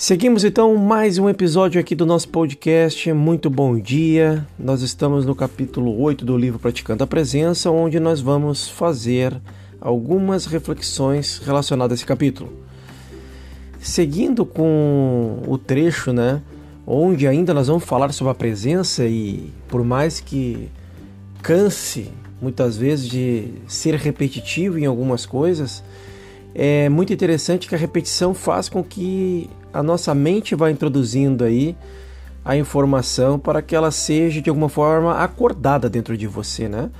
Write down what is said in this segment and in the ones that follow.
Seguimos então mais um episódio aqui do nosso podcast. Muito bom dia. Nós estamos no capítulo 8 do livro Praticando a Presença, onde nós vamos fazer algumas reflexões relacionadas a esse capítulo. Seguindo com o trecho, né, onde ainda nós vamos falar sobre a presença e por mais que canse muitas vezes de ser repetitivo em algumas coisas, é muito interessante que a repetição faz com que a nossa mente vá introduzindo aí a informação para que ela seja de alguma forma acordada dentro de você, né?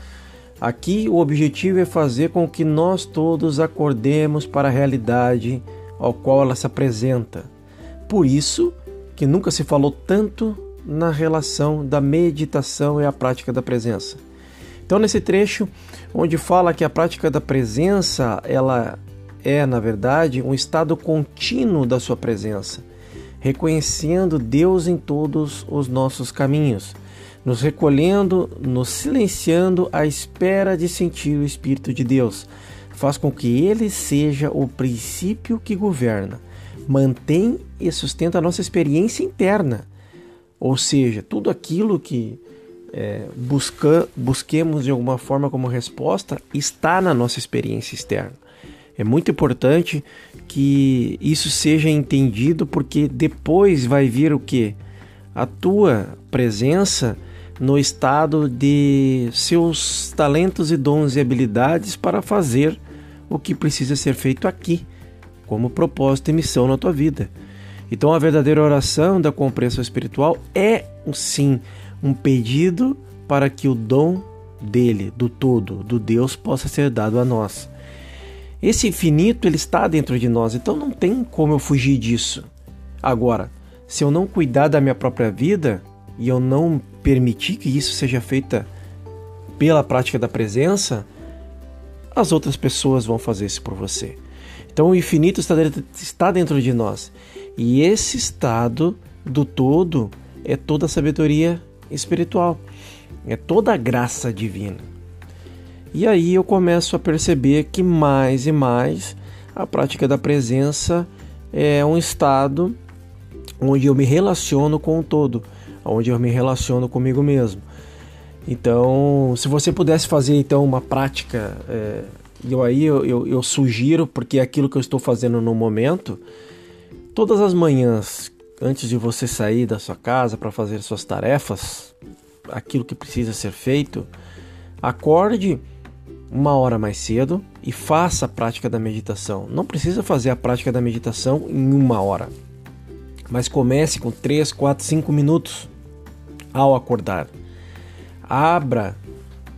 Aqui o objetivo é fazer com que nós todos acordemos para a realidade ao qual ela se apresenta. Por isso que nunca se falou tanto na relação da meditação e a prática da presença. Então nesse trecho onde fala que a prática da presença, ela é, na verdade, um estado contínuo da sua presença, reconhecendo Deus em todos os nossos caminhos, nos recolhendo, nos silenciando à espera de sentir o Espírito de Deus. Faz com que ele seja o princípio que governa, mantém e sustenta a nossa experiência interna. Ou seja, tudo aquilo que é, busca, busquemos de alguma forma como resposta está na nossa experiência externa. É muito importante que isso seja entendido, porque depois vai vir o que? A tua presença no estado de seus talentos e dons e habilidades para fazer o que precisa ser feito aqui, como propósito e missão na tua vida. Então, a verdadeira oração da compreensão espiritual é, sim, um pedido para que o dom dele, do todo, do Deus, possa ser dado a nós. Esse infinito ele está dentro de nós, então não tem como eu fugir disso. Agora, se eu não cuidar da minha própria vida e eu não permitir que isso seja feito pela prática da presença, as outras pessoas vão fazer isso por você. Então o infinito está dentro, está dentro de nós. E esse estado do todo é toda a sabedoria espiritual, é toda a graça divina. E aí eu começo a perceber que mais e mais a prática da presença é um estado onde eu me relaciono com o todo, onde eu me relaciono comigo mesmo. Então, se você pudesse fazer então uma prática, é, eu aí eu, eu, eu sugiro, porque é aquilo que eu estou fazendo no momento, todas as manhãs, antes de você sair da sua casa para fazer suas tarefas, aquilo que precisa ser feito, acorde uma hora mais cedo e faça a prática da meditação. Não precisa fazer a prática da meditação em uma hora, mas comece com 3, 4, 5 minutos ao acordar. Abra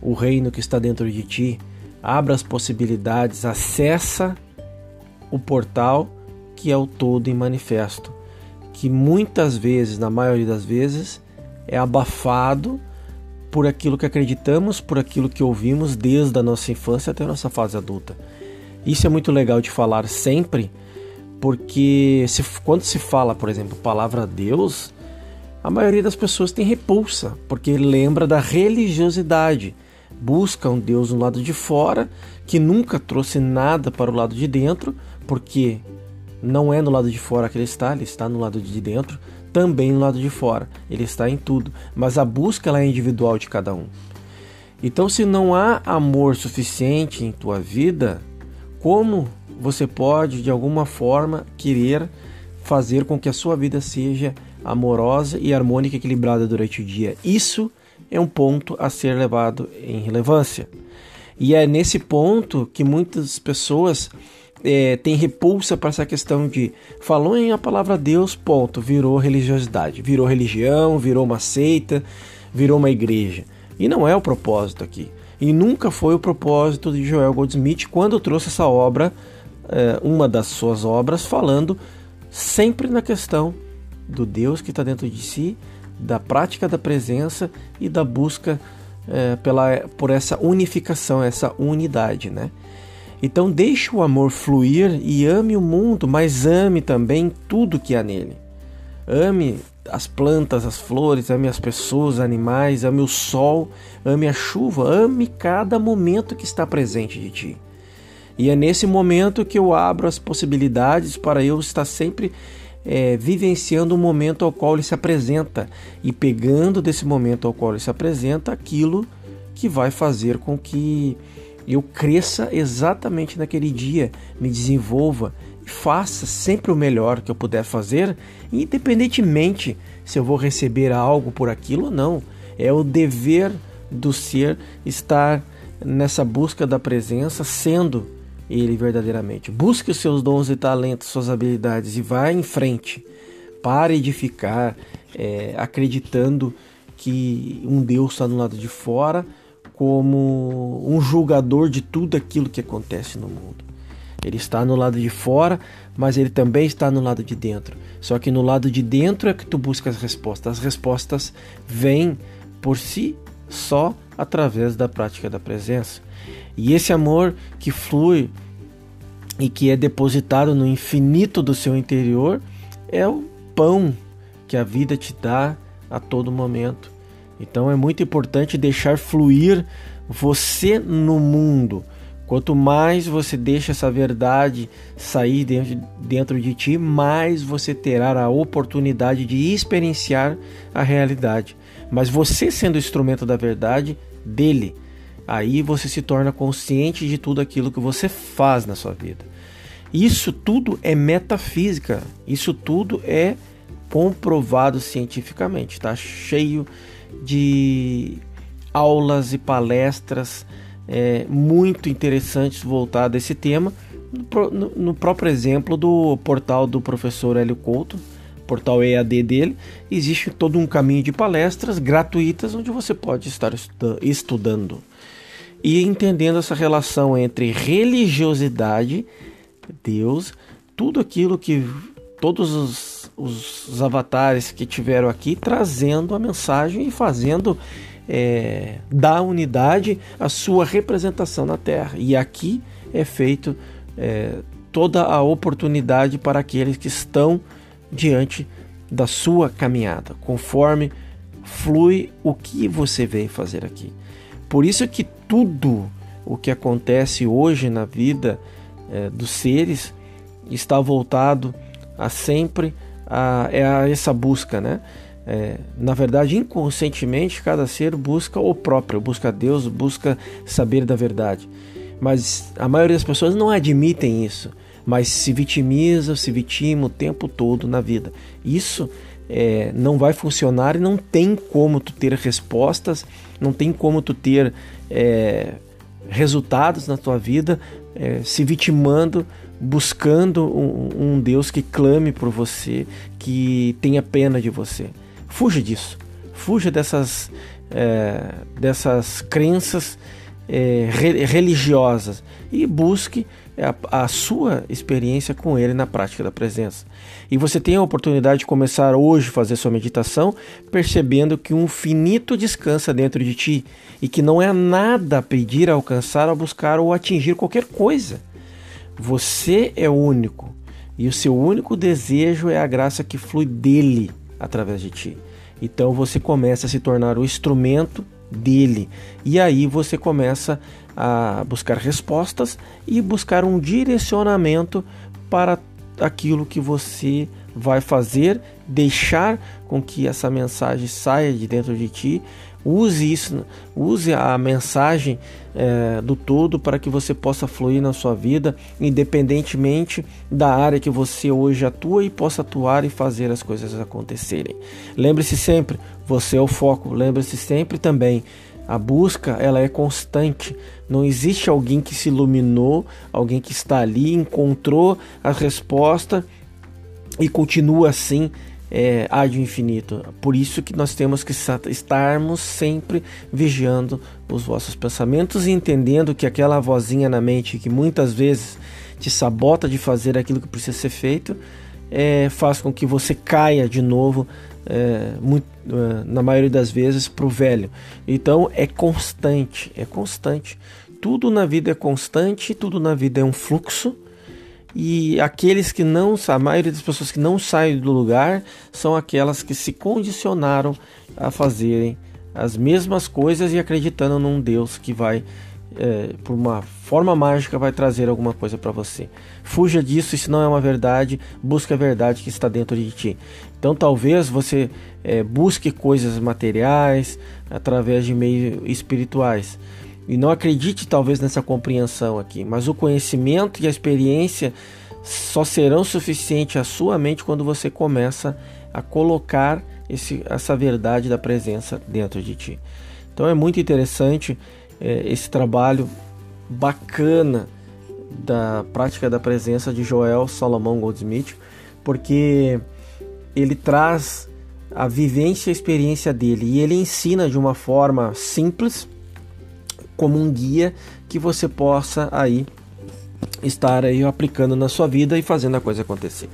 o reino que está dentro de ti, abra as possibilidades, acessa o portal que é o todo em manifesto, que muitas vezes, na maioria das vezes, é abafado por aquilo que acreditamos, por aquilo que ouvimos desde a nossa infância até a nossa fase adulta. Isso é muito legal de falar sempre, porque se, quando se fala, por exemplo, palavra Deus, a maioria das pessoas tem repulsa, porque lembra da religiosidade. Busca um Deus no lado de fora, que nunca trouxe nada para o lado de dentro, porque não é no lado de fora que ele está, ele está no lado de dentro, também no lado de fora. Ele está em tudo, mas a busca ela é individual de cada um. Então, se não há amor suficiente em tua vida, como você pode de alguma forma querer fazer com que a sua vida seja amorosa e harmônica e equilibrada durante o dia? Isso é um ponto a ser levado em relevância. E é nesse ponto que muitas pessoas é, tem repulsa para essa questão de falou em a palavra Deus, ponto, virou religiosidade, virou religião, virou uma seita, virou uma igreja. E não é o propósito aqui. E nunca foi o propósito de Joel Goldsmith quando trouxe essa obra, é, uma das suas obras, falando sempre na questão do Deus que está dentro de si, da prática da presença e da busca é, pela, por essa unificação, essa unidade, né? Então deixe o amor fluir e ame o mundo, mas ame também tudo que há nele. Ame as plantas, as flores, ame as pessoas, animais, ame o sol, ame a chuva, ame cada momento que está presente de ti. E é nesse momento que eu abro as possibilidades para eu estar sempre é, vivenciando o momento ao qual ele se apresenta e pegando desse momento ao qual ele se apresenta aquilo que vai fazer com que eu cresça exatamente naquele dia, me desenvolva e faça sempre o melhor que eu puder fazer, independentemente se eu vou receber algo por aquilo ou não. É o dever do ser estar nessa busca da presença, sendo ele verdadeiramente. Busque os seus dons e talentos, suas habilidades e vá em frente. Pare de ficar é, acreditando que um Deus está no lado de fora como um julgador de tudo aquilo que acontece no mundo. Ele está no lado de fora, mas ele também está no lado de dentro. Só que no lado de dentro é que tu busca as respostas. As respostas vêm por si só através da prática da presença. E esse amor que flui e que é depositado no infinito do seu interior é o pão que a vida te dá a todo momento. Então é muito importante deixar fluir você no mundo. Quanto mais você deixa essa verdade sair dentro, de ti, mais você terá a oportunidade de experienciar a realidade. Mas você sendo instrumento da verdade dele, Aí você se torna consciente de tudo aquilo que você faz na sua vida. Isso tudo é metafísica, isso tudo é comprovado cientificamente, está cheio de aulas e palestras é, muito interessantes voltadas a esse tema, no, no, próprio exemplo do portal do professor Hélio Couto, portal EAD dele, existe todo um caminho de palestras gratuitas onde você pode estar estudando. E entendendo essa relação entre religiosidade, Deus, tudo aquilo que todos os, os, avatares que tiveram aqui trazendo a mensagem e fazendo é, da unidade a sua representação na Terra. E aqui é feito é, toda a oportunidade para aqueles que estão diante da sua caminhada, conforme flui o que você veio fazer aqui. Por isso que tudo o que acontece hoje na vida é, dos seres está voltado a sempre a, é a essa busca, né? É, na verdade, inconscientemente, cada ser busca o próprio, busca Deus, busca saber da verdade. Mas a maioria das pessoas não admitem isso, mas se vitimiza, se vitima o tempo todo na vida. Isso é, não vai funcionar e não tem como tu ter respostas, não tem como tu ter é, resultados na tua vida é, se vitimando, buscando um, um, Deus que clame por você, que tenha pena de você. Fuja disso, fuja dessas, é, dessas crenças é, religiosas e busque a, a, sua experiência com Ele na prática da presença. E você tem a oportunidade de começar hoje a fazer sua meditação, percebendo que um finito descansa dentro de ti e que não é nada pedir, alcançar, buscar ou atingir qualquer coisa. Você é único e o seu único desejo é a graça que flui dele através de ti. Então você começa a se tornar o instrumento dele. E aí você começa a buscar respostas e buscar um direcionamento para aquilo que você vai fazer, deixar com que essa mensagem saia de dentro de ti. Use isso, use a mensagem é, do todo para que você possa fluir na sua vida, independentemente da área que você hoje atua e possa atuar e fazer as coisas acontecerem. Lembre-se sempre, você é o foco. Lembre-se sempre também, a busca ela é constante. Não existe alguém que se iluminou, alguém que está ali, encontrou a resposta e continua assim é, ad infinito. Por isso que nós temos que estarmos sempre vigiando os vossos pensamentos e entendendo que aquela vozinha na mente que muitas vezes te sabota de fazer aquilo que precisa ser feito, é, faz com que você caia de novo é, muito, é, na maioria das vezes para o velho. Então é constante, é constante. Tudo na vida é constante, tudo na vida é um fluxo. E aqueles que não, a maioria das pessoas que não saem do lugar são aquelas que se condicionaram a fazerem as mesmas coisas e acreditando num Deus que vai é, por uma forma mágica, vai trazer alguma coisa para você. Fuja disso, isso não é uma verdade, busque a verdade que está dentro de ti. Então, talvez você é, busque coisas materiais através de meios espirituais. E não acredite, talvez, nessa compreensão aqui, mas o conhecimento e a experiência só serão suficientes à sua mente quando você começa a colocar esse, essa verdade da presença dentro de ti. Então é muito interessante é, esse trabalho bacana da prática da presença de Joel Salomão Goldsmith, porque ele traz a vivência e a experiência dele e ele ensina de uma forma simples, como um guia que você possa aí estar aí aplicando na sua vida e fazendo a coisa acontecer.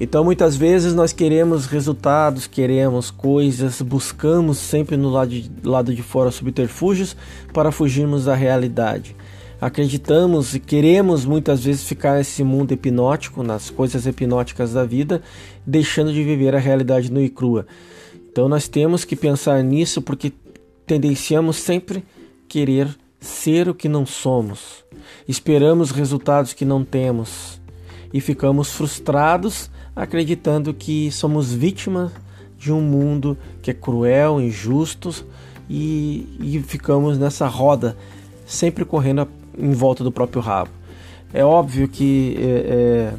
Então muitas vezes nós queremos resultados, queremos coisas, buscamos sempre no lado de, lado de fora subterfúgios para fugirmos da realidade. Acreditamos e queremos muitas vezes ficar nesse mundo hipnótico, nas coisas hipnóticas da vida, deixando de viver a realidade nua e crua. Então nós temos que pensar nisso porque tendenciamos sempre querer ser o que não somos. Esperamos resultados que não temos e ficamos frustrados acreditando que somos vítimas de um mundo que é cruel, injusto e, e ficamos nessa roda sempre correndo em volta do próprio rabo. É óbvio que é,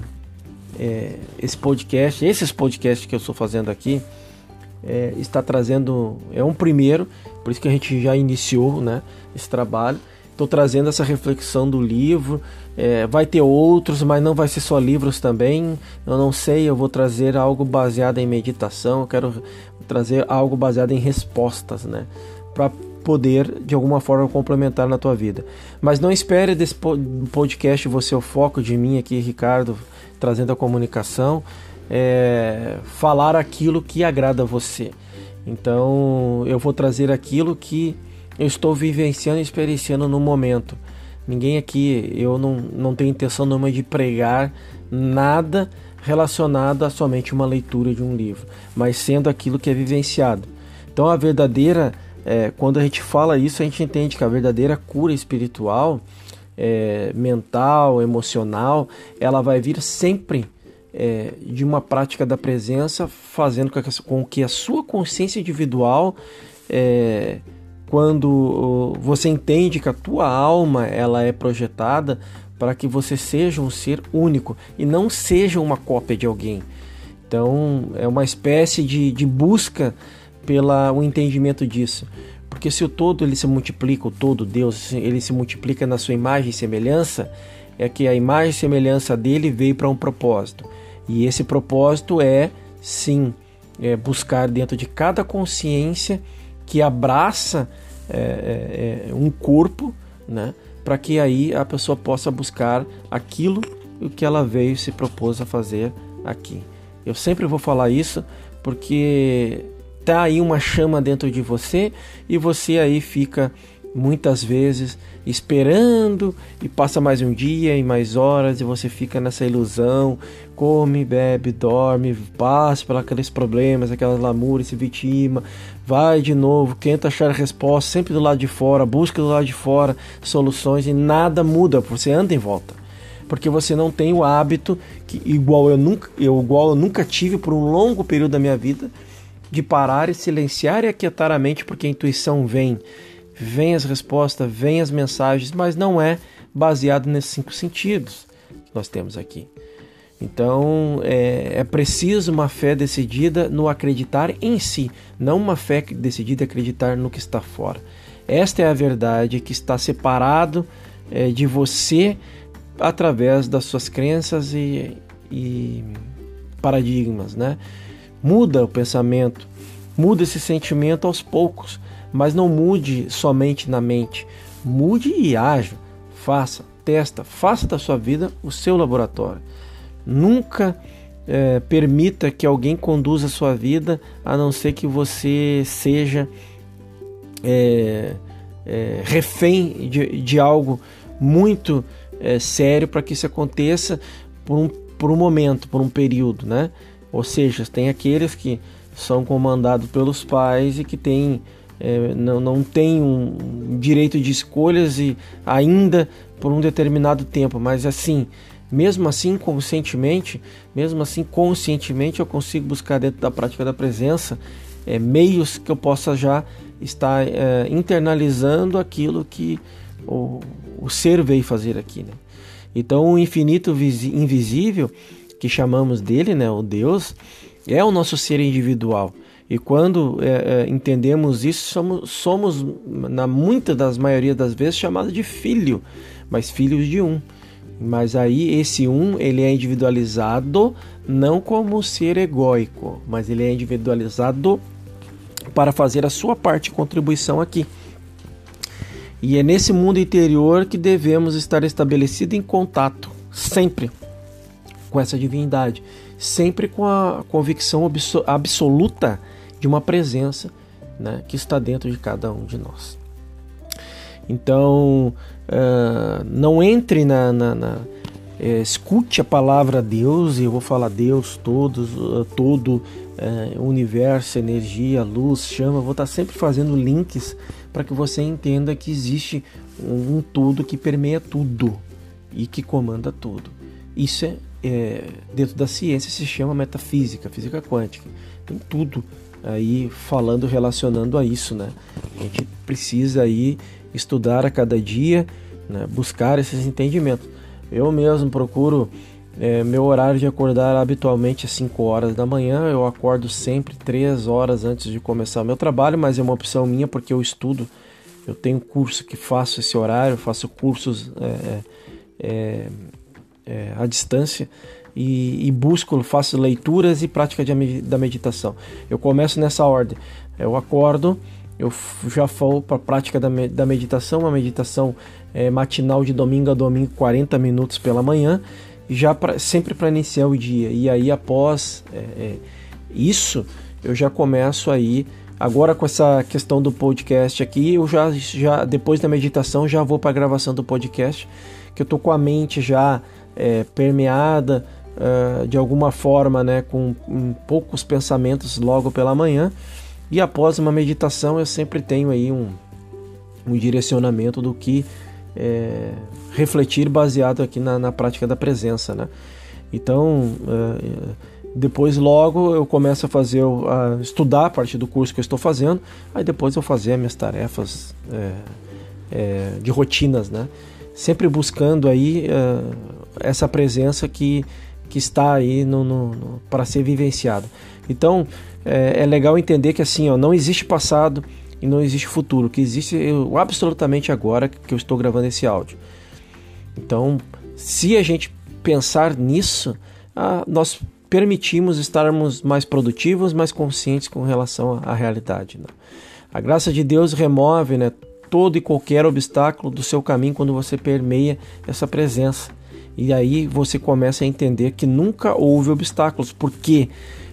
é, é, esse podcast, esses podcasts que eu estou fazendo aqui, é, está trazendo é um primeiro, por isso que a gente já iniciou, né, esse trabalho Estou trazendo essa reflexão do livro. É, vai ter outros, mas não vai ser só livros também. Eu não sei, eu vou trazer algo baseado em meditação. Eu quero trazer algo baseado em respostas, né? Para poder de alguma forma complementar na tua vida. Mas não espere desse podcast você o foco de mim aqui, Ricardo, trazendo a comunicação, é, falar aquilo que agrada a você. Então eu vou trazer aquilo que eu estou vivenciando e experienciando no momento. Ninguém aqui, eu não, não tenho intenção nenhuma de pregar nada relacionado a somente uma leitura de um livro, mas sendo aquilo que é vivenciado. Então a verdadeira, é, quando a gente fala isso, a gente entende que a verdadeira cura espiritual, é, mental, emocional, ela vai vir sempre é, de uma prática da presença, fazendo com que a sua consciência individual é, quando você entende que a tua alma ela é projetada para que você seja um ser único e não seja uma cópia de alguém. Então é uma espécie de, de busca pelo o entendimento disso. Porque se o todo ele se multiplica, o todo Deus, ele se multiplica na sua imagem e semelhança, é que a imagem e semelhança dele veio para um propósito. E esse propósito é, sim, é buscar dentro de cada consciência que abraça é, é, é, um corpo, né? Para que aí a pessoa possa buscar aquilo que ela veio se propôs a fazer aqui. Eu sempre vou falar isso porque tá aí uma chama dentro de você e você aí fica muitas vezes esperando e passa mais um dia e mais horas e você fica nessa ilusão, come, bebe, dorme, passa por aqueles problemas, aquelas lamúrias, se vitima, vai de novo, tenta achar resposta sempre do lado de fora, busca do lado de fora soluções e nada muda, você anda em volta. Porque você não tem o hábito que igual eu nunca, eu igual eu nunca tive por um longo período da minha vida de parar e silenciar e aquietar a mente porque a intuição vem vem as respostas, vem as mensagens, mas não é baseado nesses cinco sentidos que nós temos aqui. Então é, é, preciso uma fé decidida no acreditar em si, não uma fé decidida acreditar no que está fora. Esta é a verdade que está separado é, de você através das suas crenças e, e paradigmas, né? Muda o pensamento, muda esse sentimento aos poucos mas não mude somente na mente. Mude e haja. Faça, testa, faça da sua vida o seu laboratório. Nunca é, permita que alguém conduza a sua vida a não ser que você seja é, é, refém de, de, algo muito sério para que isso aconteça por um, por um momento, por um período, né? Ou seja, tem aqueles que são comandados pelos pais e que têm é, não, não tem um direito de escolhas e ainda por um determinado tempo, mas assim, mesmo assim conscientemente, mesmo assim conscientemente eu consigo buscar dentro da prática da presença é, meios que eu possa já estar é, internalizando aquilo que o, o ser veio fazer aqui, né? Então o infinito invisível que chamamos dele, né, o Deus, é o nosso ser individual. E quando é, é, entendemos isso, somos, somos, na muitas das maioria das vezes, chamados de filho, mas filhos de um. Mas aí esse um, ele é individualizado não como ser egóico, mas ele é individualizado para fazer a sua parte contribuição aqui. E é nesse mundo interior que devemos estar estabelecidos em contato, sempre com essa divindade, sempre com a convicção absoluta de uma presença né, que está dentro de cada um de nós. Então, uh, não entre na, na, na é, escute a palavra Deus, e eu vou falar Deus, todos, uh, todo universo, energia, luz, chama, vou estar sempre fazendo links para que você entenda que existe um, um todo que permeia tudo e que comanda tudo. Isso é, é, dentro da ciência se chama metafísica, física quântica. Tem tudo aí falando, relacionando a isso, né? A gente precisa aí estudar a cada dia, né? buscar esses entendimentos. Eu mesmo procuro é, meu horário de acordar habitualmente às 5 horas da manhã. Eu acordo sempre 3 horas antes de começar o meu trabalho, mas é uma opção minha porque eu estudo. Eu tenho curso que faço esse horário, faço cursos é, é, é, é à distância e, e, busco, faço leituras e prática de, da meditação. Eu começo nessa ordem. Eu acordo, eu já vou para a prática da, da meditação, uma meditação é, matinal de domingo a domingo, 40 minutos pela manhã, já pra, sempre para iniciar o dia. E aí após é, é, isso, eu já começo aí. Agora com essa questão do podcast aqui, eu já, já depois da meditação já vou para a gravação do podcast, que eu tô com a mente já é, permeada uh, de alguma forma, né, com um, poucos pensamentos logo pela manhã. E após uma meditação, eu sempre tenho aí um, um direcionamento do que é, refletir baseado aqui na, na, prática da presença, né? Então, é, depois logo eu começo a fazer, a estudar a parte do curso que eu estou fazendo, aí depois eu fazer minhas tarefas é, é de rotinas, né? Sempre buscando aí é, essa presença que, que está aí no, no, no para ser vivenciada. Então, é, é, legal entender que assim, ó, não existe passado e não existe futuro. Que existe eu, absolutamente agora que eu estou gravando esse áudio. Então, se a gente pensar nisso, ah, nós permitimos estarmos mais produtivos, mais conscientes com relação à, à realidade. Né? A graça de Deus remove né, todo e qualquer obstáculo do seu caminho quando você permeia essa presença. E aí você começa a entender que nunca houve obstáculos. Por quê?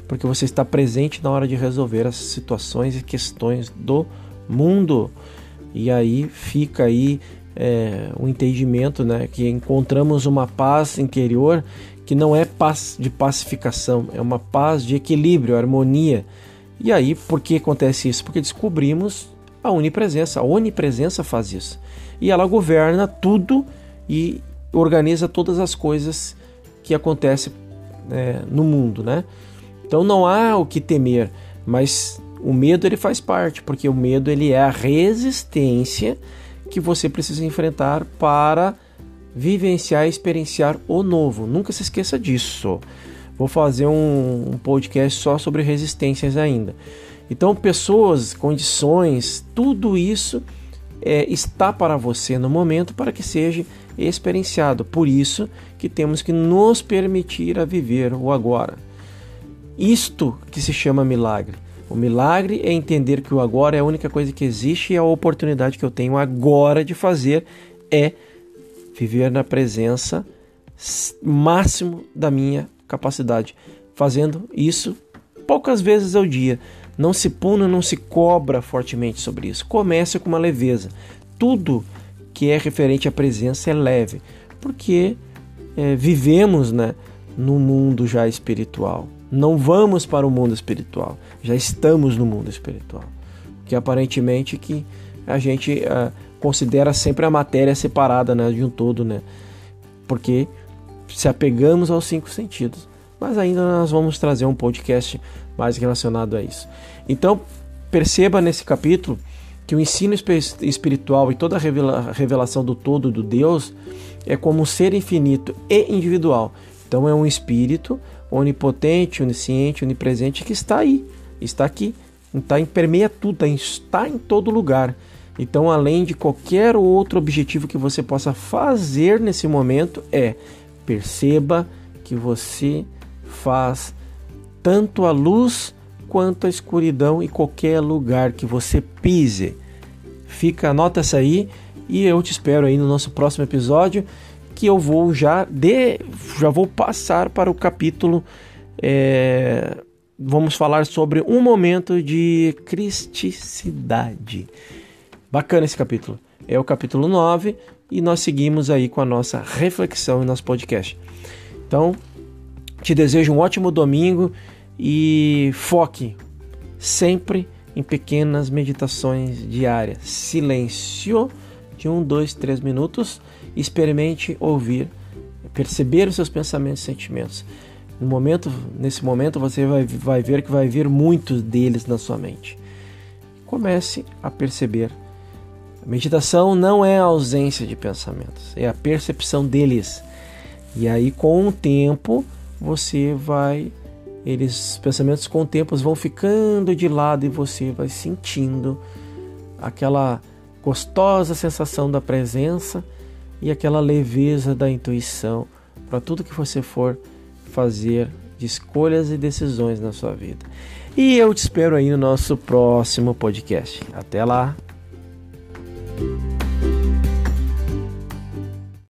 porque você está presente na hora de resolver as situações e questões do mundo. E aí fica aí é, um entendimento, né, que encontramos uma paz interior que não é paz de pacificação, é uma paz de equilíbrio, harmonia. E aí, por que acontece isso? Porque descobrimos a onipresença. A onipresença faz isso. E ela governa tudo e organiza todas as coisas que acontecem é, no mundo, né? Então não há o que temer, mas o medo ele faz parte, porque o medo ele é a resistência que você precisa enfrentar para vivenciar e experienciar o novo. Nunca se esqueça disso. Vou fazer um, um podcast só sobre resistências ainda. Então, pessoas, condições, tudo isso é, está para você no momento para que seja experienciado. Por isso que temos que nos permitir a viver o agora. Isto que se chama milagre. O milagre é entender que o agora é a única coisa que existe e a oportunidade que eu tenho agora de fazer é viver na presença máximo da minha capacidade, fazendo isso poucas vezes ao dia. Não se puna, não se cobra fortemente sobre isso. Comece com uma leveza. Tudo que é referente à presença é leve, porque é, vivemos né, no mundo já espiritual. Não vamos para o mundo espiritual, já estamos no mundo espiritual. que aparentemente que a gente uh, considera sempre a matéria separada né, de um todo, né? Porque se apegamos aos cinco sentidos. Mas ainda nós vamos trazer um podcast mais relacionado a isso. Então, perceba nesse capítulo que o ensino espiritual e toda a revelação do todo do Deus é como um ser infinito e individual. Então é um espírito onipotente, onisciente, onipresente que está aí, está aqui, está em permeia tudo, está em todo lugar. Então, além de qualquer outro objetivo que você possa fazer nesse momento, é perceba que você faz tanto a luz quanto a escuridão em qualquer lugar que você pise. Fica, anota essa aí e eu te espero aí no nosso próximo episódio que eu vou já de, já vou passar para o capítulo é, vamos falar sobre um momento de cristicidade. Bacana esse capítulo. É o capítulo 9 e nós seguimos aí com a nossa reflexão em nosso podcast. Então, te desejo um ótimo domingo e foque sempre em pequenas meditações diárias. Silêncio de um, dois, três minutos. Experimente ouvir, perceber os seus pensamentos e sentimentos. No momento, nesse momento você vai, vai ver que vai vir muitos deles na sua mente. Comece a perceber. A meditação não é a ausência de pensamentos, é a percepção deles. E aí, com o tempo, você vai. Eles, os pensamentos com o tempo vão ficando de lado e você vai sentindo aquela gostosa sensação da presença e aquela leveza da intuição para tudo que você for fazer de escolhas e decisões na sua vida. E eu te espero aí no nosso próximo podcast. Até lá!